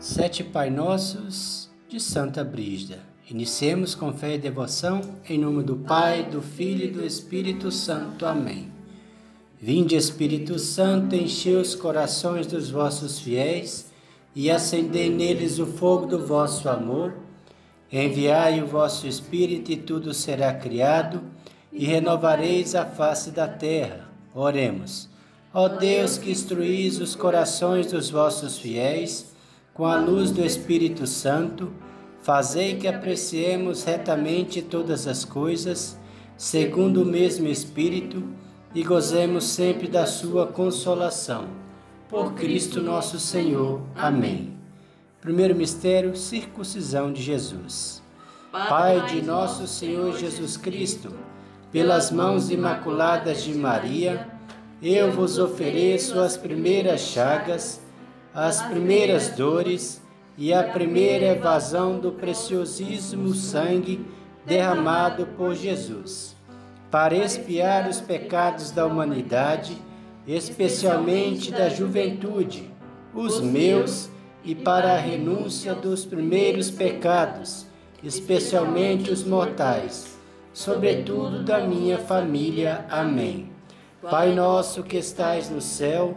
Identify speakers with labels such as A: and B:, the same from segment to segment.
A: Sete Pai Nossos de Santa Brígida. Iniciemos com fé e devoção, em nome do Pai, do Filho e do Espírito Santo. Amém. Vinde, Espírito Santo, enchei os corações dos vossos fiéis e acendei neles o fogo do vosso amor. Enviai o vosso Espírito e tudo será criado, e renovareis a face da terra. Oremos. Ó Deus que instruís os corações dos vossos fiéis, com a luz do Espírito Santo, fazei que apreciemos retamente todas as coisas, segundo o mesmo Espírito, e gozemos sempre da sua consolação. Por Cristo nosso Senhor. Amém. Primeiro mistério, circuncisão de Jesus. Pai de nosso Senhor Jesus Cristo, pelas mãos imaculadas de Maria, eu vos ofereço as primeiras chagas as primeiras dores e a primeira evasão do preciosíssimo sangue derramado por Jesus, para expiar os pecados da humanidade, especialmente da juventude, os meus, e para a renúncia dos primeiros pecados, especialmente os mortais, sobretudo da minha família. Amém. Pai nosso que estais no céu,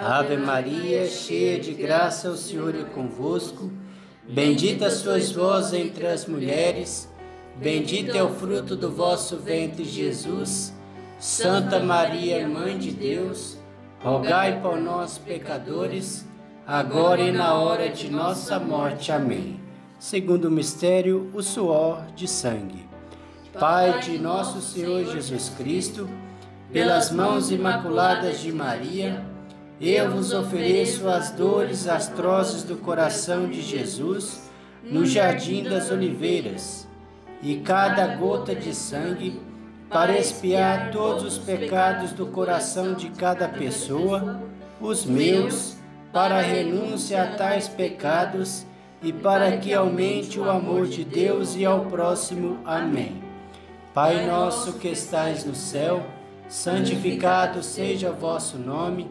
A: Ave Maria, cheia de graça, o Senhor é convosco. Bendita sois vós entre as mulheres, bendito é o fruto do vosso ventre, Jesus. Santa Maria, Mãe de Deus, rogai por nós, pecadores, agora e na hora de nossa morte. Amém. Segundo mistério, o suor de sangue. Pai de nosso Senhor Jesus Cristo, pelas mãos imaculadas de Maria, eu vos ofereço as dores atrozes do coração de Jesus no jardim das oliveiras, e cada gota de sangue para expiar todos os pecados do coração de cada pessoa, os meus, para renúncia a tais pecados e para que aumente o amor de Deus e ao próximo. Amém. Pai nosso que estais no céu, santificado seja vosso nome.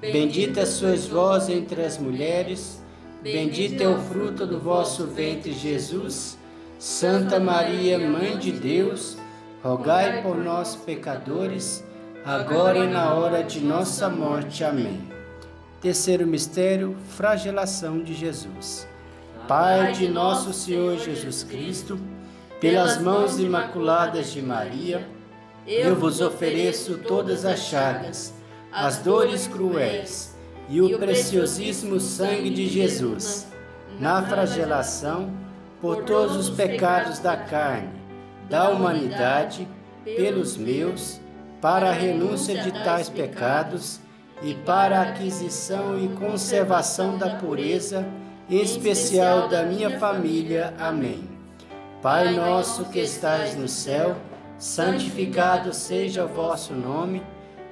A: Bendita sois vós entre as mulheres, bendito é o fruto do vosso ventre, Jesus. Santa Maria, Mãe de Deus, rogai por nós, pecadores, agora e na hora de nossa morte. Amém. Terceiro mistério, flagelação de Jesus. Pai de nosso Senhor Jesus Cristo, pelas mãos imaculadas de Maria, eu vos ofereço todas as chagas as dores cruéis e o preciosíssimo sangue de Jesus, na flagelação por todos os pecados da carne, da humanidade, pelos meus, para a renúncia de tais pecados e para a aquisição e conservação da pureza, em especial da minha família. Amém. Pai nosso que estais no céu, santificado seja o vosso nome.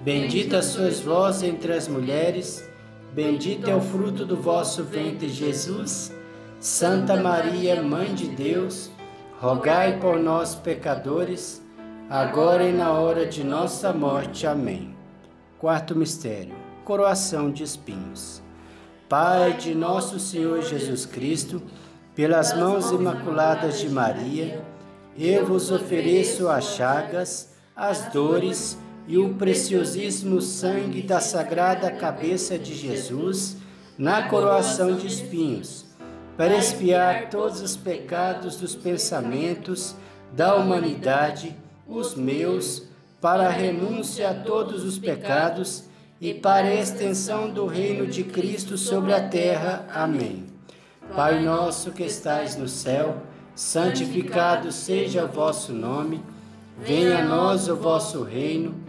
A: Bendita sois vós entre as mulheres, bendito é o fruto do vosso ventre, Jesus. Santa Maria, Mãe de Deus, rogai por nós, pecadores, agora e na hora de nossa morte. Amém. Quarto mistério: Coroação de espinhos. Pai de nosso Senhor Jesus Cristo, pelas mãos imaculadas de Maria, eu vos ofereço as chagas, as dores e o preciosíssimo sangue da sagrada cabeça de Jesus na coroação de espinhos para expiar todos os pecados dos pensamentos da humanidade, os meus, para a renúncia a todos os pecados e para a extensão do reino de Cristo sobre a terra. Amém. Pai nosso que estais no céu, santificado seja o vosso nome, venha a nós o vosso reino,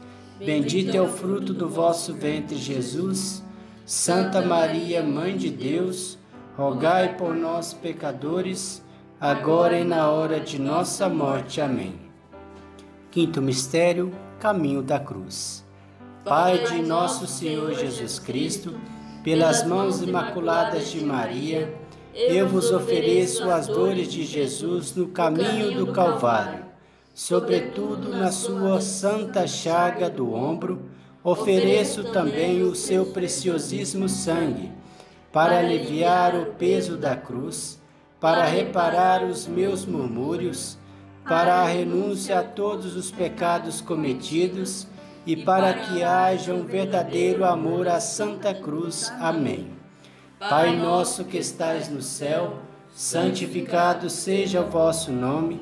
A: bendito é o fruto do vosso ventre, Jesus. Santa Maria, Mãe de Deus, rogai por nós, pecadores, agora e na hora de nossa morte. Amém. Quinto mistério: Caminho da Cruz. Pai de nosso Senhor Jesus Cristo, pelas mãos imaculadas de Maria, eu vos ofereço as dores de Jesus no caminho do Calvário, sobretudo na sua santa chaga do ombro, ofereço também o seu preciosíssimo sangue para aliviar o peso da cruz, para reparar os meus murmúrios, para a renúncia a todos os pecados cometidos e para que haja um verdadeiro amor à Santa Cruz. Amém. Pai nosso que estais no céu, santificado seja o vosso nome,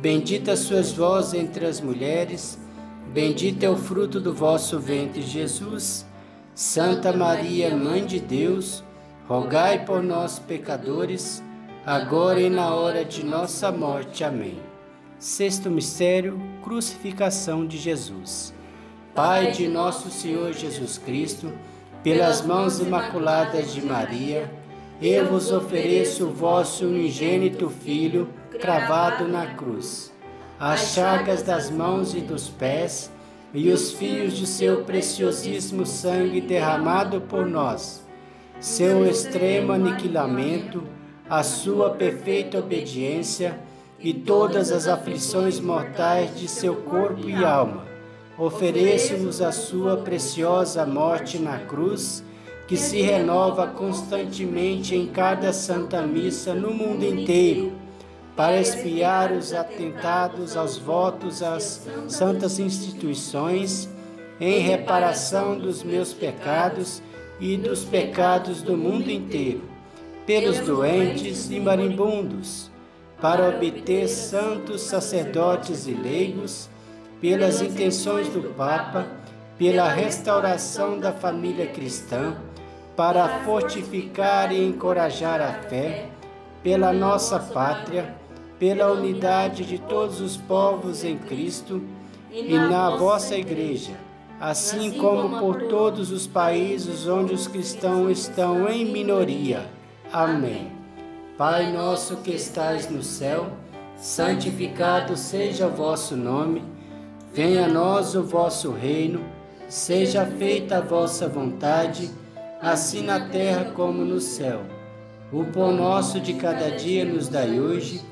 A: Bendita sois vós entre as mulheres, bendito é o fruto do vosso ventre, Jesus. Santa Maria, Mãe de Deus, rogai por nós, pecadores, agora e na hora de nossa morte. Amém. Sexto mistério: Crucificação de Jesus. Pai de nosso Senhor Jesus Cristo, pelas mãos imaculadas de Maria, eu vos ofereço o vosso unigênito Filho, cravado na cruz, as chagas das mãos e dos pés e os fios de seu preciosíssimo sangue derramado por nós seu extremo aniquilamento, a sua perfeita obediência e todas as aflições mortais de seu corpo e alma. Ofereço-vos a sua preciosa morte na cruz, que se renova constantemente em cada santa missa no mundo inteiro, para expiar os atentados aos votos às santas instituições, em reparação dos meus pecados e dos pecados do mundo inteiro, pelos doentes e marimbundos, para obter santos sacerdotes e leigos, pelas intenções do Papa, pela restauração da família cristã, para fortificar e encorajar a fé, pela nossa pátria, pela unidade de todos os povos em Cristo e na vossa Igreja assim como por todos os países onde os cristãos estão em minoria. Amém. Pai nosso que estais no céu, santificado seja o vosso nome, venha a nós o vosso reino, seja feita a vossa vontade, assim na terra como no céu. O pão nosso de cada dia nos dai hoje,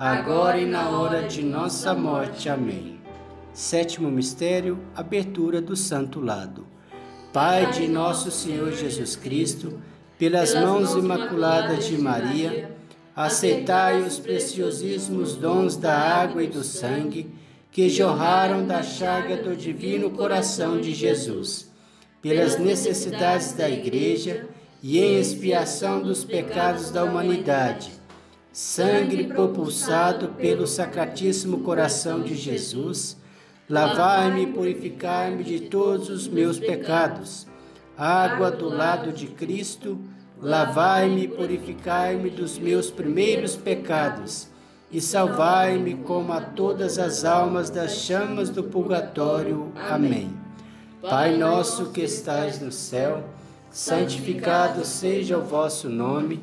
A: agora e na hora de nossa morte. Amém. Sétimo mistério, abertura do Santo Lado. Pai de nosso Senhor Jesus Cristo, pelas mãos imaculadas de Maria, aceitai os preciosíssimos dons da água e do sangue que jorraram da chaga do divino coração de Jesus, pelas necessidades da Igreja e em expiação dos pecados da humanidade. Sangue propulsado pelo Sacratíssimo Coração de Jesus, lavai-me e purificai-me de todos os meus pecados. Água do lado de Cristo, lavai-me e purificai-me dos meus primeiros pecados e salvai-me como a todas as almas das chamas do purgatório. Amém. Pai nosso que estais no céu, santificado seja o vosso nome,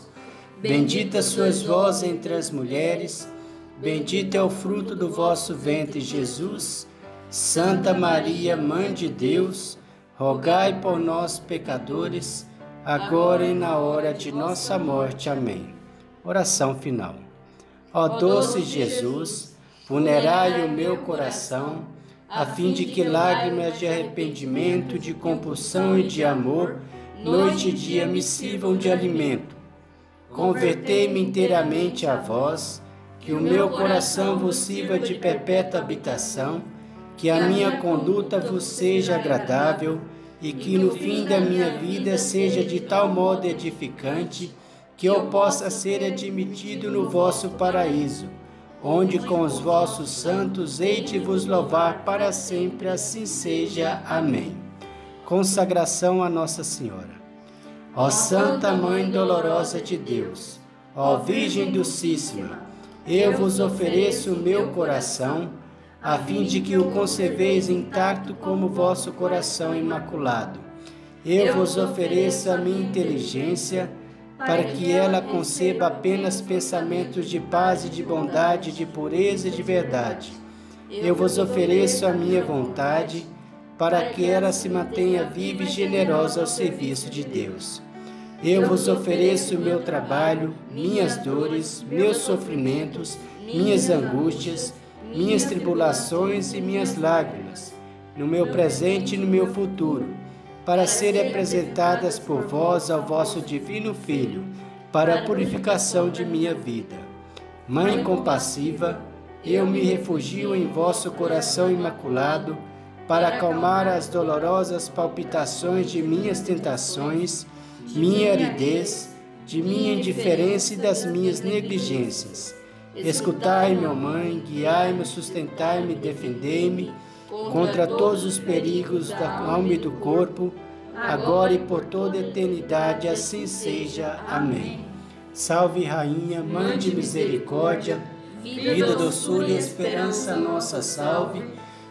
A: Bendita sois vós entre as mulheres, bendito é o fruto do vosso ventre, Jesus. Santa Maria, Mãe de Deus, rogai por nós, pecadores, agora e na hora de nossa morte. Amém. Oração final. Ó doce Jesus, vulnerai o meu coração, a fim de que lágrimas de arrependimento, de compulsão e de amor, noite e dia me sirvam de alimento. Convertei-me inteiramente a vós, que o meu coração vos sirva de perpétua habitação, que a minha conduta vos seja agradável e que no fim da minha vida seja de tal modo edificante que eu possa ser admitido no vosso paraíso, onde com os vossos santos hei de vos louvar para sempre, assim seja. Amém. Consagração a Nossa Senhora. Ó Santa Mãe dolorosa de Deus, ó Virgem Docíssima, eu vos ofereço o meu coração, a fim de que o conserveis intacto como vosso coração imaculado. Eu vos ofereço a minha inteligência, para que ela conceba apenas pensamentos de paz e de bondade, de pureza e de verdade. Eu vos ofereço a minha vontade, para que ela se mantenha viva e generosa ao serviço de Deus. Eu vos ofereço o meu trabalho, minhas dores, meus sofrimentos, minhas angústias, minhas tribulações e minhas lágrimas, no meu presente e no meu futuro para serem apresentadas por vós ao vosso divino Filho, para a purificação de minha vida. Mãe compassiva, eu me refugio em vosso coração imaculado, para acalmar as dolorosas palpitações de minhas tentações, minha aridez, de minha indiferença e das minhas negligências. Escutai-me, ó Mãe, guiai-me, sustentai-me, defendei-me contra todos os perigos da alma e do corpo, agora e por toda eternidade, assim seja. Amém. Salve, Rainha, Mãe de Misericórdia, vida, doçura e esperança, nossa salve.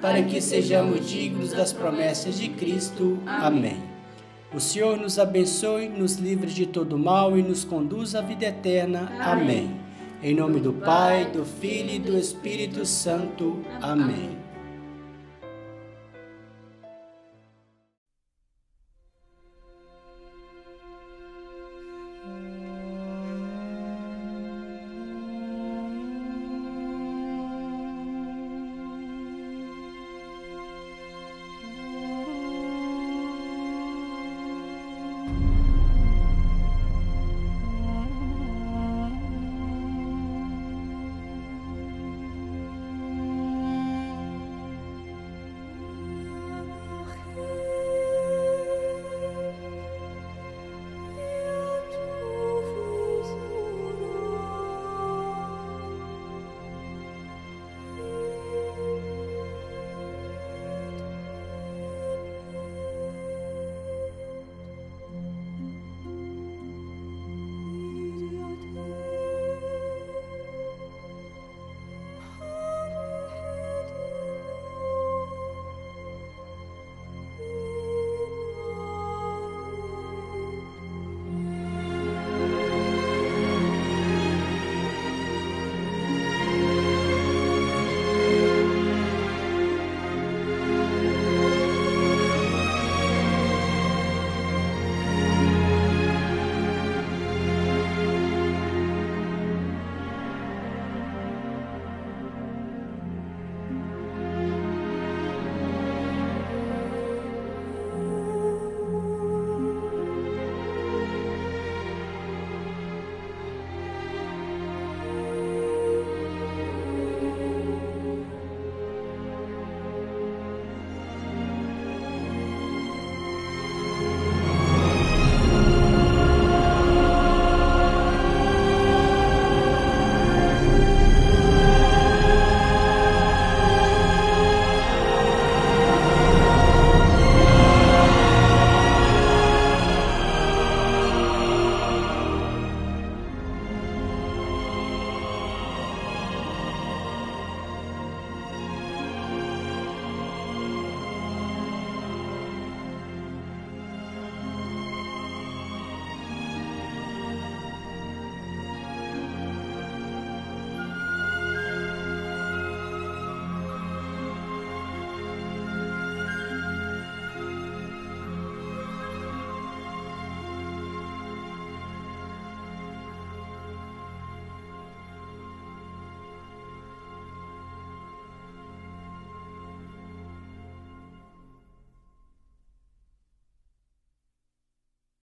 A: para que sejamos dignos das promessas de Cristo. Amém. O Senhor nos abençoe, nos livre de todo mal e nos conduz à vida eterna. Amém. Em nome do Pai, do Filho e do Espírito Santo. Amém.